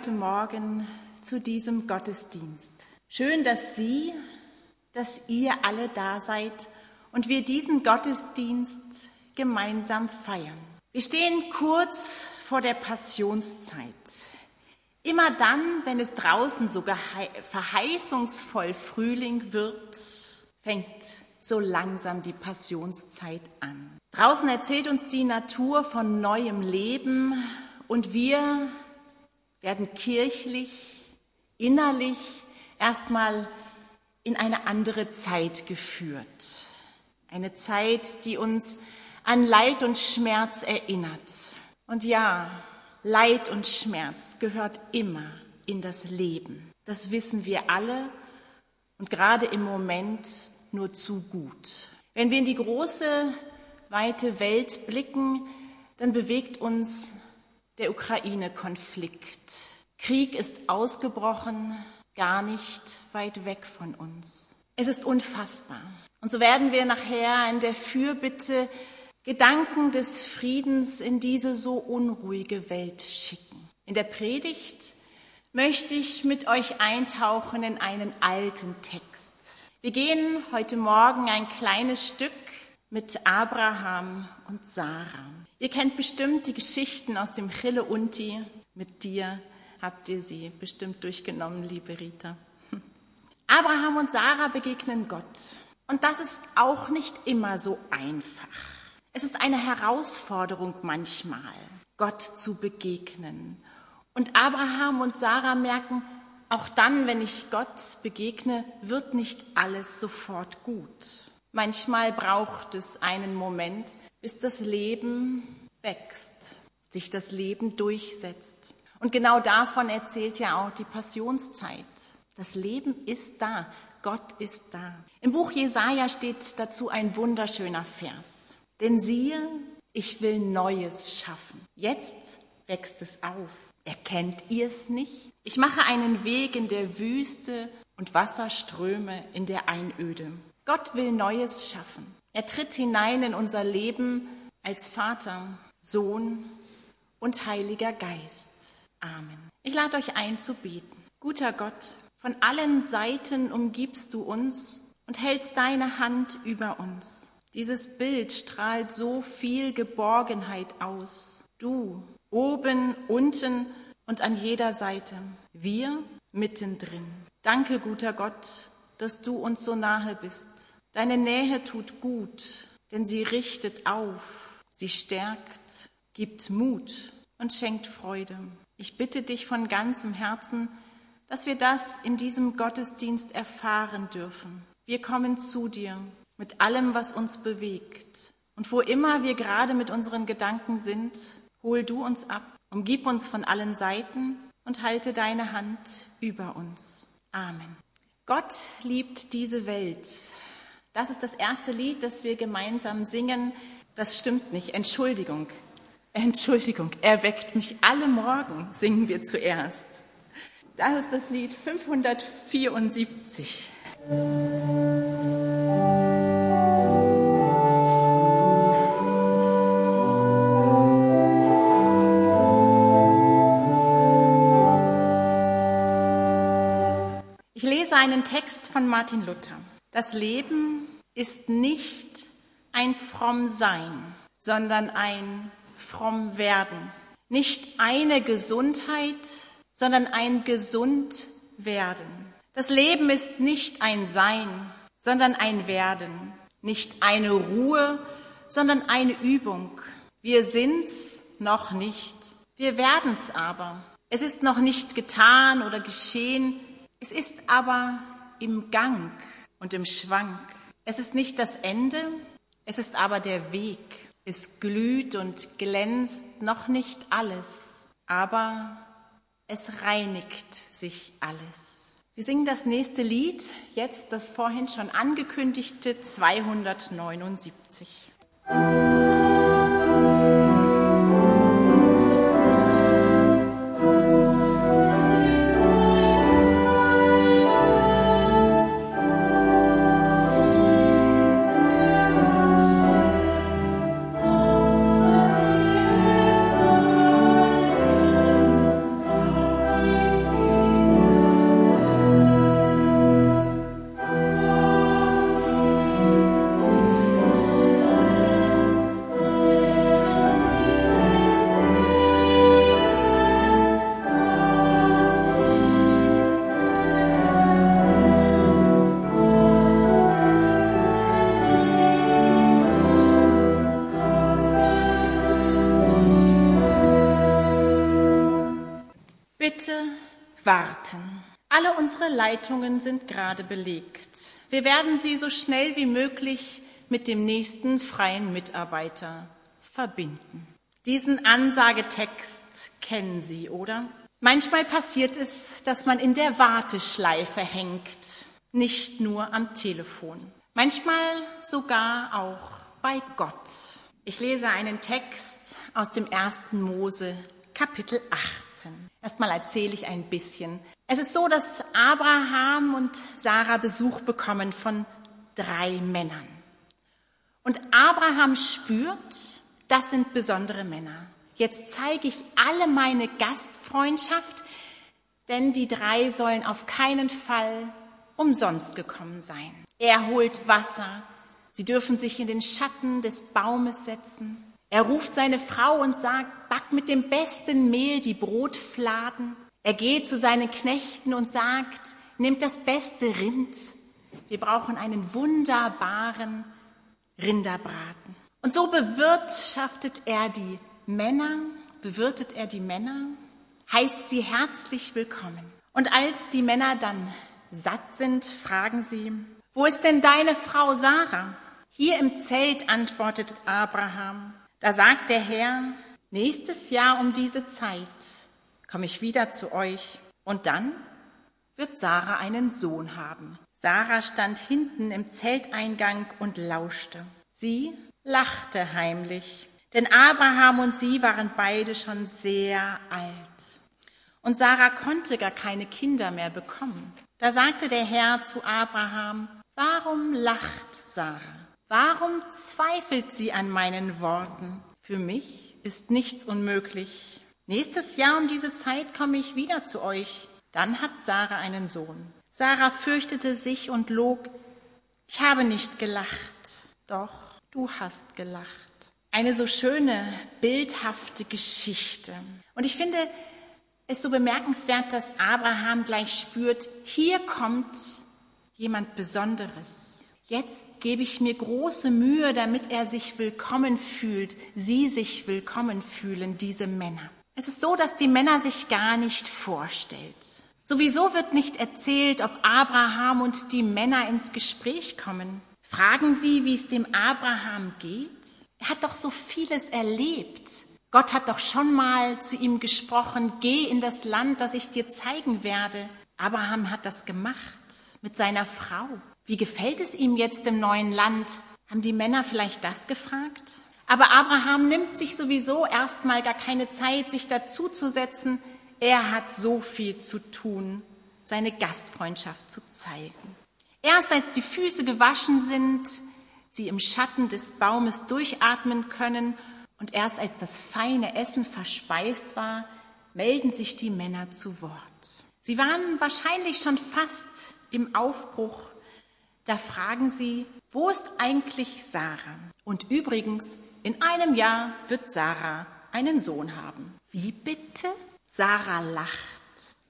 heute Morgen zu diesem Gottesdienst. Schön, dass Sie, dass ihr alle da seid und wir diesen Gottesdienst gemeinsam feiern. Wir stehen kurz vor der Passionszeit. Immer dann, wenn es draußen so verheißungsvoll Frühling wird, fängt so langsam die Passionszeit an. Draußen erzählt uns die Natur von neuem Leben und wir werden kirchlich, innerlich erstmal in eine andere Zeit geführt. Eine Zeit, die uns an Leid und Schmerz erinnert. Und ja, Leid und Schmerz gehört immer in das Leben. Das wissen wir alle und gerade im Moment nur zu gut. Wenn wir in die große, weite Welt blicken, dann bewegt uns der Ukraine-Konflikt. Krieg ist ausgebrochen, gar nicht weit weg von uns. Es ist unfassbar. Und so werden wir nachher in der Fürbitte Gedanken des Friedens in diese so unruhige Welt schicken. In der Predigt möchte ich mit euch eintauchen in einen alten Text. Wir gehen heute Morgen ein kleines Stück mit Abraham und Sarah. Ihr kennt bestimmt die Geschichten aus dem Chille Unti. Mit dir habt ihr sie bestimmt durchgenommen, liebe Rita. Abraham und Sarah begegnen Gott. Und das ist auch nicht immer so einfach. Es ist eine Herausforderung manchmal, Gott zu begegnen. Und Abraham und Sarah merken, auch dann, wenn ich Gott begegne, wird nicht alles sofort gut. Manchmal braucht es einen Moment, bis das Leben wächst, sich das Leben durchsetzt. Und genau davon erzählt ja auch die Passionszeit. Das Leben ist da, Gott ist da. Im Buch Jesaja steht dazu ein wunderschöner Vers. Denn siehe, ich will Neues schaffen. Jetzt wächst es auf. Erkennt ihr es nicht? Ich mache einen Weg in der Wüste und Wasserströme in der Einöde. Gott will Neues schaffen. Er tritt hinein in unser Leben als Vater, Sohn und Heiliger Geist. Amen. Ich lade euch ein zu beten. Guter Gott, von allen Seiten umgibst du uns und hältst deine Hand über uns. Dieses Bild strahlt so viel Geborgenheit aus. Du, oben, unten und an jeder Seite. Wir mittendrin. Danke, guter Gott, dass du uns so nahe bist. Deine Nähe tut gut, denn sie richtet auf, sie stärkt, gibt Mut und schenkt Freude. Ich bitte dich von ganzem Herzen, dass wir das in diesem Gottesdienst erfahren dürfen. Wir kommen zu dir mit allem, was uns bewegt. Und wo immer wir gerade mit unseren Gedanken sind, hol du uns ab, umgib uns von allen Seiten und halte deine Hand über uns. Amen. Gott liebt diese Welt. Das ist das erste Lied, das wir gemeinsam singen. Das stimmt nicht. Entschuldigung. Entschuldigung. Er weckt mich alle Morgen, singen wir zuerst. Das ist das Lied 574. einen Text von Martin Luther. Das Leben ist nicht ein fromm Sein, sondern ein fromm Werden. Nicht eine Gesundheit, sondern ein gesund Werden. Das Leben ist nicht ein Sein, sondern ein Werden. Nicht eine Ruhe, sondern eine Übung. Wir sind's noch nicht. Wir werden's aber. Es ist noch nicht getan oder geschehen, es ist aber im Gang und im Schwank. Es ist nicht das Ende, es ist aber der Weg. Es glüht und glänzt noch nicht alles, aber es reinigt sich alles. Wir singen das nächste Lied, jetzt das vorhin schon angekündigte 279. warten. Alle unsere Leitungen sind gerade belegt. Wir werden sie so schnell wie möglich mit dem nächsten freien Mitarbeiter verbinden. Diesen Ansagetext kennen Sie, oder? Manchmal passiert es, dass man in der Warteschleife hängt, nicht nur am Telefon. Manchmal sogar auch bei Gott. Ich lese einen Text aus dem ersten Mose, Kapitel 18. Erstmal erzähle ich ein bisschen. Es ist so, dass Abraham und Sarah Besuch bekommen von drei Männern. Und Abraham spürt, das sind besondere Männer. Jetzt zeige ich alle meine Gastfreundschaft, denn die drei sollen auf keinen Fall umsonst gekommen sein. Er holt Wasser, sie dürfen sich in den Schatten des Baumes setzen. Er ruft seine Frau und sagt, back mit dem besten Mehl die Brotfladen. Er geht zu seinen Knechten und sagt, nimmt das beste Rind. Wir brauchen einen wunderbaren Rinderbraten. Und so bewirtschaftet er die Männer, bewirtet er die Männer, heißt sie herzlich willkommen. Und als die Männer dann satt sind, fragen sie, wo ist denn deine Frau Sarah? Hier im Zelt antwortet Abraham. Da sagt der Herr, nächstes Jahr um diese Zeit komme ich wieder zu euch und dann wird Sarah einen Sohn haben. Sarah stand hinten im Zelteingang und lauschte. Sie lachte heimlich, denn Abraham und sie waren beide schon sehr alt. Und Sarah konnte gar keine Kinder mehr bekommen. Da sagte der Herr zu Abraham, warum lacht Sarah? Warum zweifelt sie an meinen Worten? Für mich ist nichts unmöglich. Nächstes Jahr um diese Zeit komme ich wieder zu euch. Dann hat Sarah einen Sohn. Sarah fürchtete sich und log, ich habe nicht gelacht. Doch du hast gelacht. Eine so schöne, bildhafte Geschichte. Und ich finde es so bemerkenswert, dass Abraham gleich spürt, hier kommt jemand Besonderes. Jetzt gebe ich mir große Mühe, damit er sich willkommen fühlt, sie sich willkommen fühlen, diese Männer. Es ist so, dass die Männer sich gar nicht vorstellt. Sowieso wird nicht erzählt, ob Abraham und die Männer ins Gespräch kommen. Fragen Sie, wie es dem Abraham geht? Er hat doch so vieles erlebt. Gott hat doch schon mal zu ihm gesprochen, geh in das Land, das ich dir zeigen werde. Abraham hat das gemacht mit seiner Frau. Wie gefällt es ihm jetzt im neuen Land? Haben die Männer vielleicht das gefragt? Aber Abraham nimmt sich sowieso erstmal gar keine Zeit, sich dazuzusetzen. Er hat so viel zu tun, seine Gastfreundschaft zu zeigen. Erst als die Füße gewaschen sind, sie im Schatten des Baumes durchatmen können und erst als das feine Essen verspeist war, melden sich die Männer zu Wort. Sie waren wahrscheinlich schon fast im Aufbruch. Da fragen sie, wo ist eigentlich Sarah? Und übrigens, in einem Jahr wird Sarah einen Sohn haben. Wie bitte? Sarah lacht.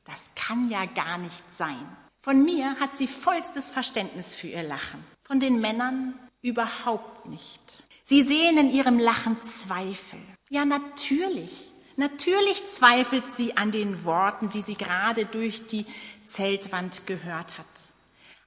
Das kann ja gar nicht sein. Von mir hat sie vollstes Verständnis für ihr Lachen. Von den Männern überhaupt nicht. Sie sehen in ihrem Lachen Zweifel. Ja, natürlich. Natürlich zweifelt sie an den Worten, die sie gerade durch die Zeltwand gehört hat.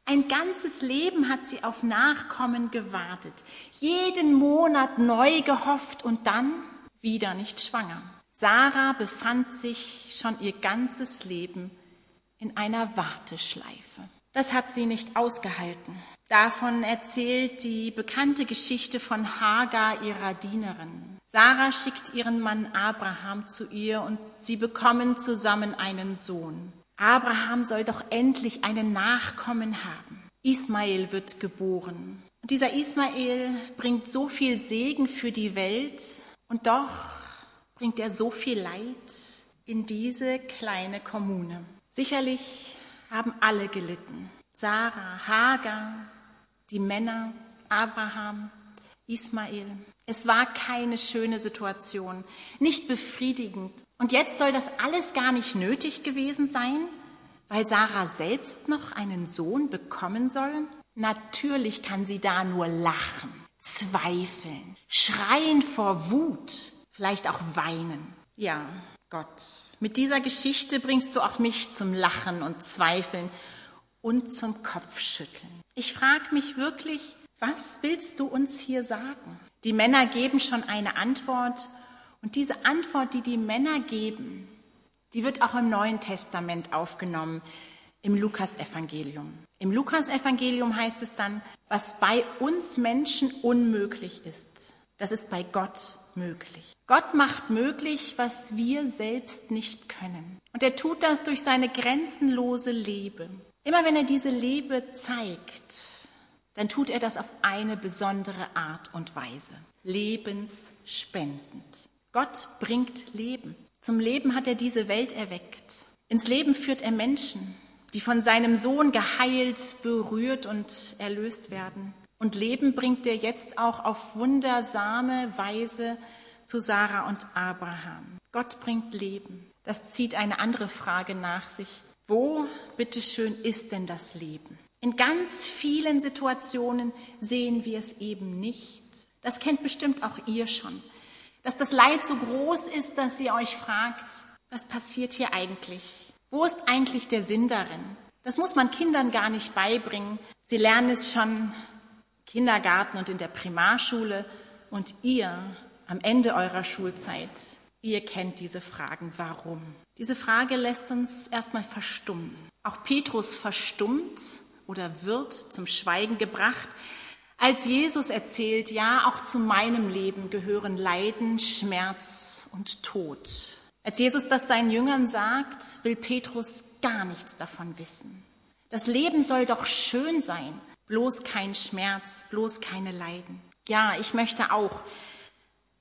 Ein ganzes Leben hat sie auf Nachkommen gewartet, jeden Monat neu gehofft und dann wieder nicht schwanger. Sarah befand sich schon ihr ganzes Leben in einer Warteschleife. Das hat sie nicht ausgehalten. Davon erzählt die bekannte Geschichte von Hagar, ihrer Dienerin. Sarah schickt ihren Mann Abraham zu ihr und sie bekommen zusammen einen Sohn. Abraham soll doch endlich einen Nachkommen haben. Ismael wird geboren. Und dieser Ismael bringt so viel Segen für die Welt und doch bringt er so viel Leid in diese kleine Kommune. Sicherlich haben alle gelitten. Sarah, Hagar, die Männer, Abraham, Ismael. Es war keine schöne Situation, nicht befriedigend. Und jetzt soll das alles gar nicht nötig gewesen sein, weil Sarah selbst noch einen Sohn bekommen soll? Natürlich kann sie da nur lachen, zweifeln, schreien vor Wut, vielleicht auch weinen. Ja, Gott mit dieser Geschichte bringst du auch mich zum Lachen und Zweifeln und zum Kopfschütteln. Ich frage mich wirklich, was willst du uns hier sagen? Die Männer geben schon eine Antwort und diese Antwort, die die Männer geben, die wird auch im Neuen Testament aufgenommen, im Lukasevangelium. Im Lukasevangelium heißt es dann, was bei uns Menschen unmöglich ist, das ist bei Gott möglich. Gott macht möglich, was wir selbst nicht können. Und er tut das durch seine grenzenlose Liebe. Immer wenn er diese Liebe zeigt, dann tut er das auf eine besondere Art und Weise. Lebensspendend. Gott bringt Leben. Zum Leben hat er diese Welt erweckt. Ins Leben führt er Menschen, die von seinem Sohn geheilt, berührt und erlöst werden. Und Leben bringt er jetzt auch auf wundersame Weise zu Sarah und Abraham. Gott bringt Leben. Das zieht eine andere Frage nach sich. Wo, bitteschön, ist denn das Leben? In ganz vielen Situationen sehen wir es eben nicht. Das kennt bestimmt auch ihr schon. Dass das Leid so groß ist, dass ihr euch fragt, was passiert hier eigentlich? Wo ist eigentlich der Sinn darin? Das muss man Kindern gar nicht beibringen. Sie lernen es schon im Kindergarten und in der Primarschule. Und ihr am Ende eurer Schulzeit, ihr kennt diese Fragen. Warum? Diese Frage lässt uns erstmal verstummen. Auch Petrus verstummt oder wird zum Schweigen gebracht, als Jesus erzählt, ja, auch zu meinem Leben gehören Leiden, Schmerz und Tod. Als Jesus das seinen Jüngern sagt, will Petrus gar nichts davon wissen. Das Leben soll doch schön sein, bloß kein Schmerz, bloß keine Leiden. Ja, ich möchte auch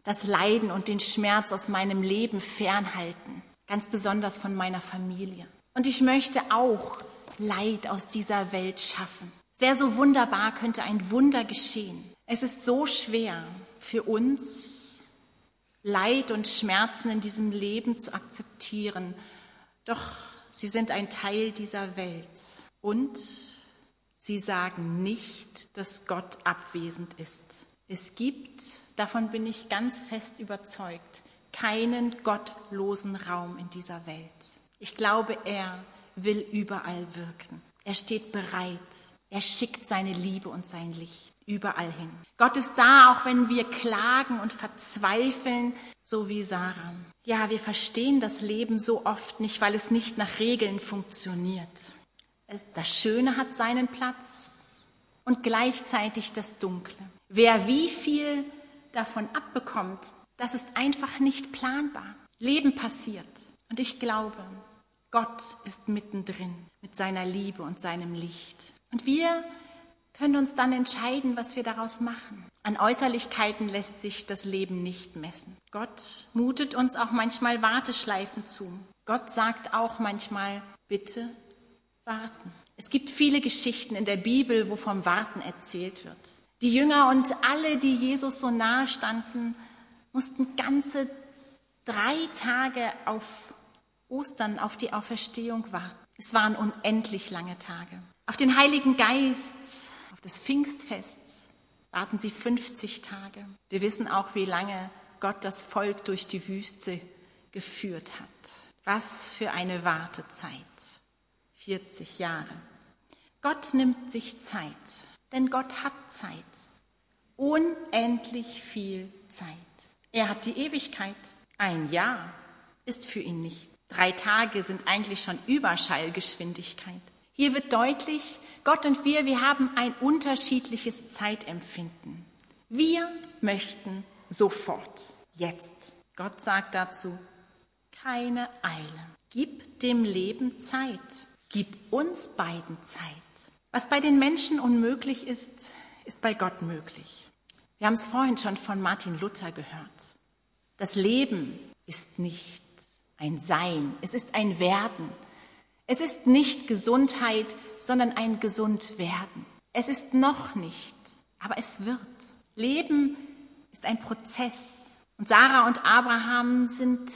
das Leiden und den Schmerz aus meinem Leben fernhalten, ganz besonders von meiner Familie. Und ich möchte auch Leid aus dieser Welt schaffen. Es wäre so wunderbar, könnte ein Wunder geschehen. Es ist so schwer für uns, Leid und Schmerzen in diesem Leben zu akzeptieren. Doch sie sind ein Teil dieser Welt. Und sie sagen nicht, dass Gott abwesend ist. Es gibt, davon bin ich ganz fest überzeugt, keinen gottlosen Raum in dieser Welt. Ich glaube, er will überall wirken. Er steht bereit. Er schickt seine Liebe und sein Licht überall hin. Gott ist da, auch wenn wir klagen und verzweifeln, so wie Sarah. Ja, wir verstehen das Leben so oft nicht, weil es nicht nach Regeln funktioniert. Das Schöne hat seinen Platz und gleichzeitig das Dunkle. Wer wie viel davon abbekommt, das ist einfach nicht planbar. Leben passiert. Und ich glaube, Gott ist mittendrin mit seiner Liebe und seinem Licht. Und wir können uns dann entscheiden, was wir daraus machen. An Äußerlichkeiten lässt sich das Leben nicht messen. Gott mutet uns auch manchmal Warteschleifen zu. Gott sagt auch manchmal, bitte warten. Es gibt viele Geschichten in der Bibel, wo vom Warten erzählt wird. Die Jünger und alle, die Jesus so nahe standen, mussten ganze drei Tage auf Ostern, auf die Auferstehung warten. Es waren unendlich lange Tage. Auf den Heiligen Geist, auf das Pfingstfest warten sie 50 Tage. Wir wissen auch, wie lange Gott das Volk durch die Wüste geführt hat. Was für eine Wartezeit. 40 Jahre. Gott nimmt sich Zeit denn Gott hat Zeit. Unendlich viel Zeit. Er hat die Ewigkeit. Ein Jahr ist für ihn nicht. Drei Tage sind eigentlich schon Überschallgeschwindigkeit. Hier wird deutlich, Gott und wir, wir haben ein unterschiedliches Zeitempfinden. Wir möchten sofort, jetzt. Gott sagt dazu, keine Eile. Gib dem Leben Zeit. Gib uns beiden Zeit. Was bei den Menschen unmöglich ist, ist bei Gott möglich. Wir haben es vorhin schon von Martin Luther gehört. Das Leben ist nicht ein Sein, es ist ein Werden. Es ist nicht Gesundheit, sondern ein Gesundwerden. Es ist noch nicht, aber es wird. Leben ist ein Prozess. Und Sarah und Abraham sind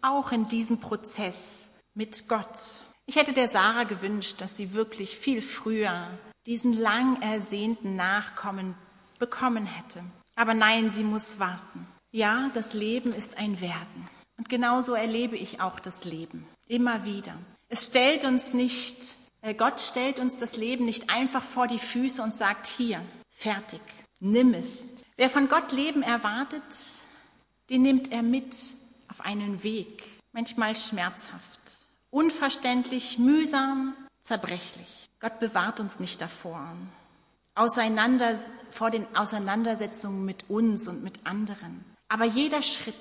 auch in diesem Prozess mit Gott. Ich hätte der Sarah gewünscht, dass sie wirklich viel früher diesen lang ersehnten Nachkommen bekommen hätte. Aber nein, sie muss warten. Ja, das Leben ist ein Werden. Und genauso erlebe ich auch das Leben. Immer wieder. Es stellt uns nicht, äh, Gott stellt uns das Leben nicht einfach vor die Füße und sagt, hier, fertig, nimm es. Wer von Gott Leben erwartet, den nimmt er mit auf einen Weg, manchmal schmerzhaft, unverständlich, mühsam, zerbrechlich. Gott bewahrt uns nicht davor, auseinander, vor den Auseinandersetzungen mit uns und mit anderen. Aber jeder Schritt,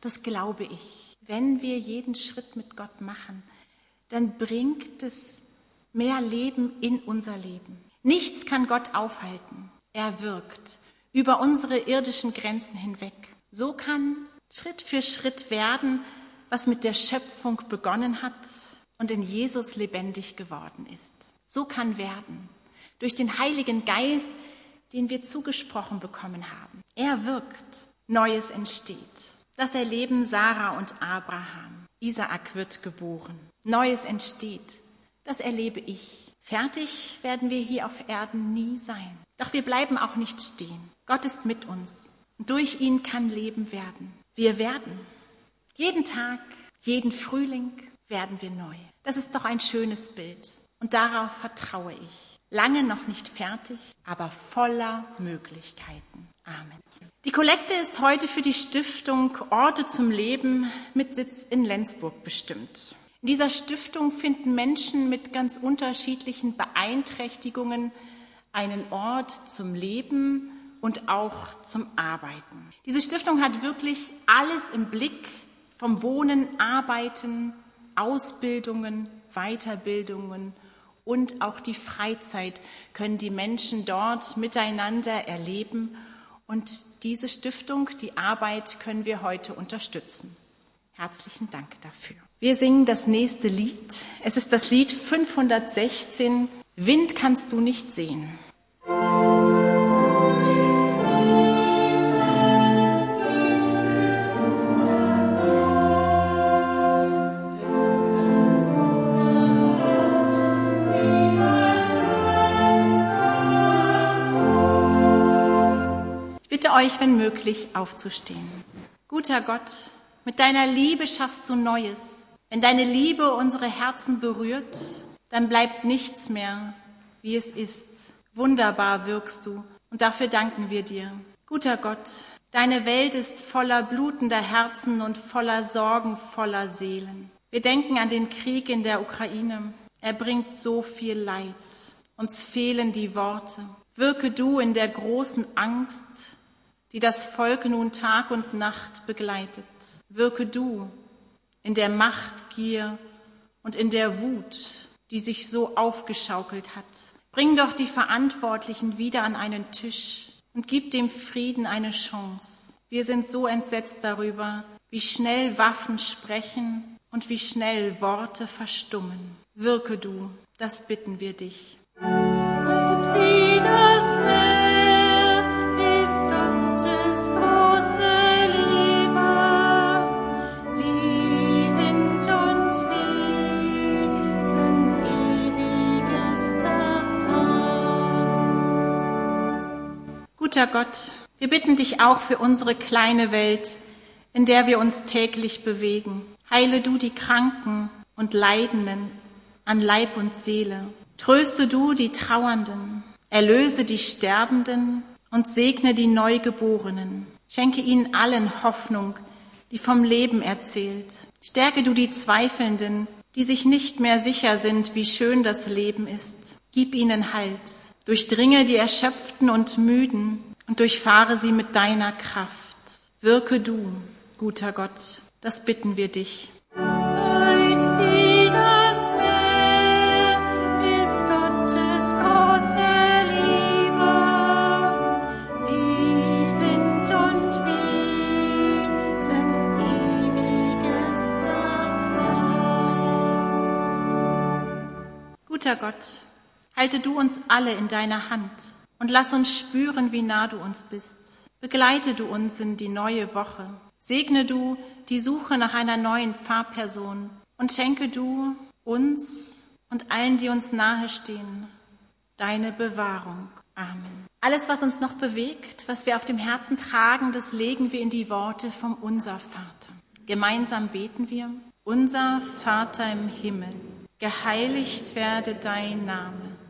das glaube ich, wenn wir jeden Schritt mit Gott machen, dann bringt es mehr Leben in unser Leben. Nichts kann Gott aufhalten. Er wirkt über unsere irdischen Grenzen hinweg. So kann Schritt für Schritt werden, was mit der Schöpfung begonnen hat und in Jesus lebendig geworden ist. So kann werden. Durch den Heiligen Geist, den wir zugesprochen bekommen haben. Er wirkt. Neues entsteht. Das erleben Sarah und Abraham. Isaak wird geboren. Neues entsteht. Das erlebe ich. Fertig werden wir hier auf Erden nie sein. Doch wir bleiben auch nicht stehen. Gott ist mit uns. Durch ihn kann Leben werden. Wir werden. Jeden Tag, jeden Frühling werden wir neu. Das ist doch ein schönes Bild. Und darauf vertraue ich. Lange noch nicht fertig, aber voller Möglichkeiten. Amen. Die Kollekte ist heute für die Stiftung Orte zum Leben mit Sitz in Lenzburg bestimmt. In dieser Stiftung finden Menschen mit ganz unterschiedlichen Beeinträchtigungen einen Ort zum Leben und auch zum Arbeiten. Diese Stiftung hat wirklich alles im Blick vom Wohnen, Arbeiten, Ausbildungen, Weiterbildungen und auch die Freizeit können die Menschen dort miteinander erleben und diese Stiftung, die Arbeit können wir heute unterstützen. Herzlichen Dank dafür. Wir singen das nächste Lied. Es ist das Lied 516. Wind kannst du nicht sehen. Euch, wenn möglich, aufzustehen. Guter Gott, mit deiner Liebe schaffst du Neues. Wenn deine Liebe unsere Herzen berührt, dann bleibt nichts mehr, wie es ist. Wunderbar wirkst du und dafür danken wir dir. Guter Gott, deine Welt ist voller blutender Herzen und voller Sorgen, voller Seelen. Wir denken an den Krieg in der Ukraine. Er bringt so viel Leid. Uns fehlen die Worte. Wirke du in der großen Angst, die das Volk nun Tag und Nacht begleitet. Wirke du in der Machtgier und in der Wut, die sich so aufgeschaukelt hat. Bring doch die Verantwortlichen wieder an einen Tisch und gib dem Frieden eine Chance. Wir sind so entsetzt darüber, wie schnell Waffen sprechen und wie schnell Worte verstummen. Wirke du, das bitten wir dich. Und wie das Guter Gott, wir bitten dich auch für unsere kleine Welt, in der wir uns täglich bewegen. Heile du die Kranken und Leidenden an Leib und Seele. Tröste du die Trauernden, erlöse die Sterbenden und segne die Neugeborenen. Schenke ihnen allen Hoffnung, die vom Leben erzählt. Stärke du die Zweifelnden, die sich nicht mehr sicher sind, wie schön das Leben ist. Gib ihnen Halt. Durchdringe die Erschöpften und Müden und durchfahre sie mit deiner Kraft. Wirke du, guter Gott, das bitten wir dich. Guter Gott, Halte du uns alle in deiner Hand und lass uns spüren, wie nah du uns bist. Begleite du uns in die neue Woche. Segne du die Suche nach einer neuen Fahrperson und schenke du uns und allen, die uns nahestehen, deine Bewahrung. Amen. Alles, was uns noch bewegt, was wir auf dem Herzen tragen, das legen wir in die Worte vom Unser Vater. Gemeinsam beten wir. Unser Vater im Himmel, geheiligt werde dein Name,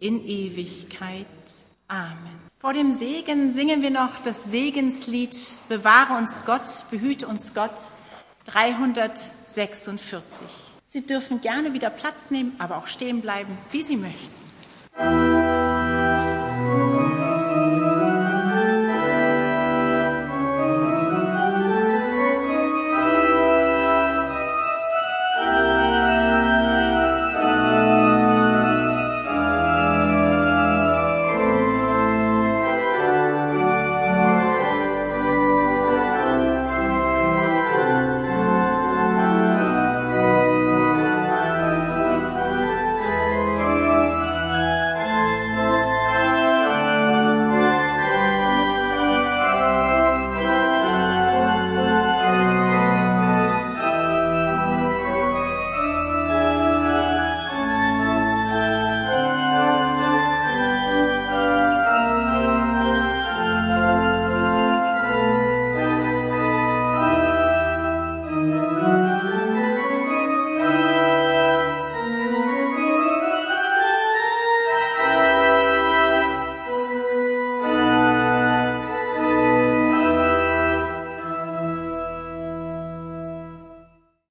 in Ewigkeit. Amen. Vor dem Segen singen wir noch das Segenslied Bewahre uns Gott, behüte uns Gott 346. Sie dürfen gerne wieder Platz nehmen, aber auch stehen bleiben, wie Sie möchten.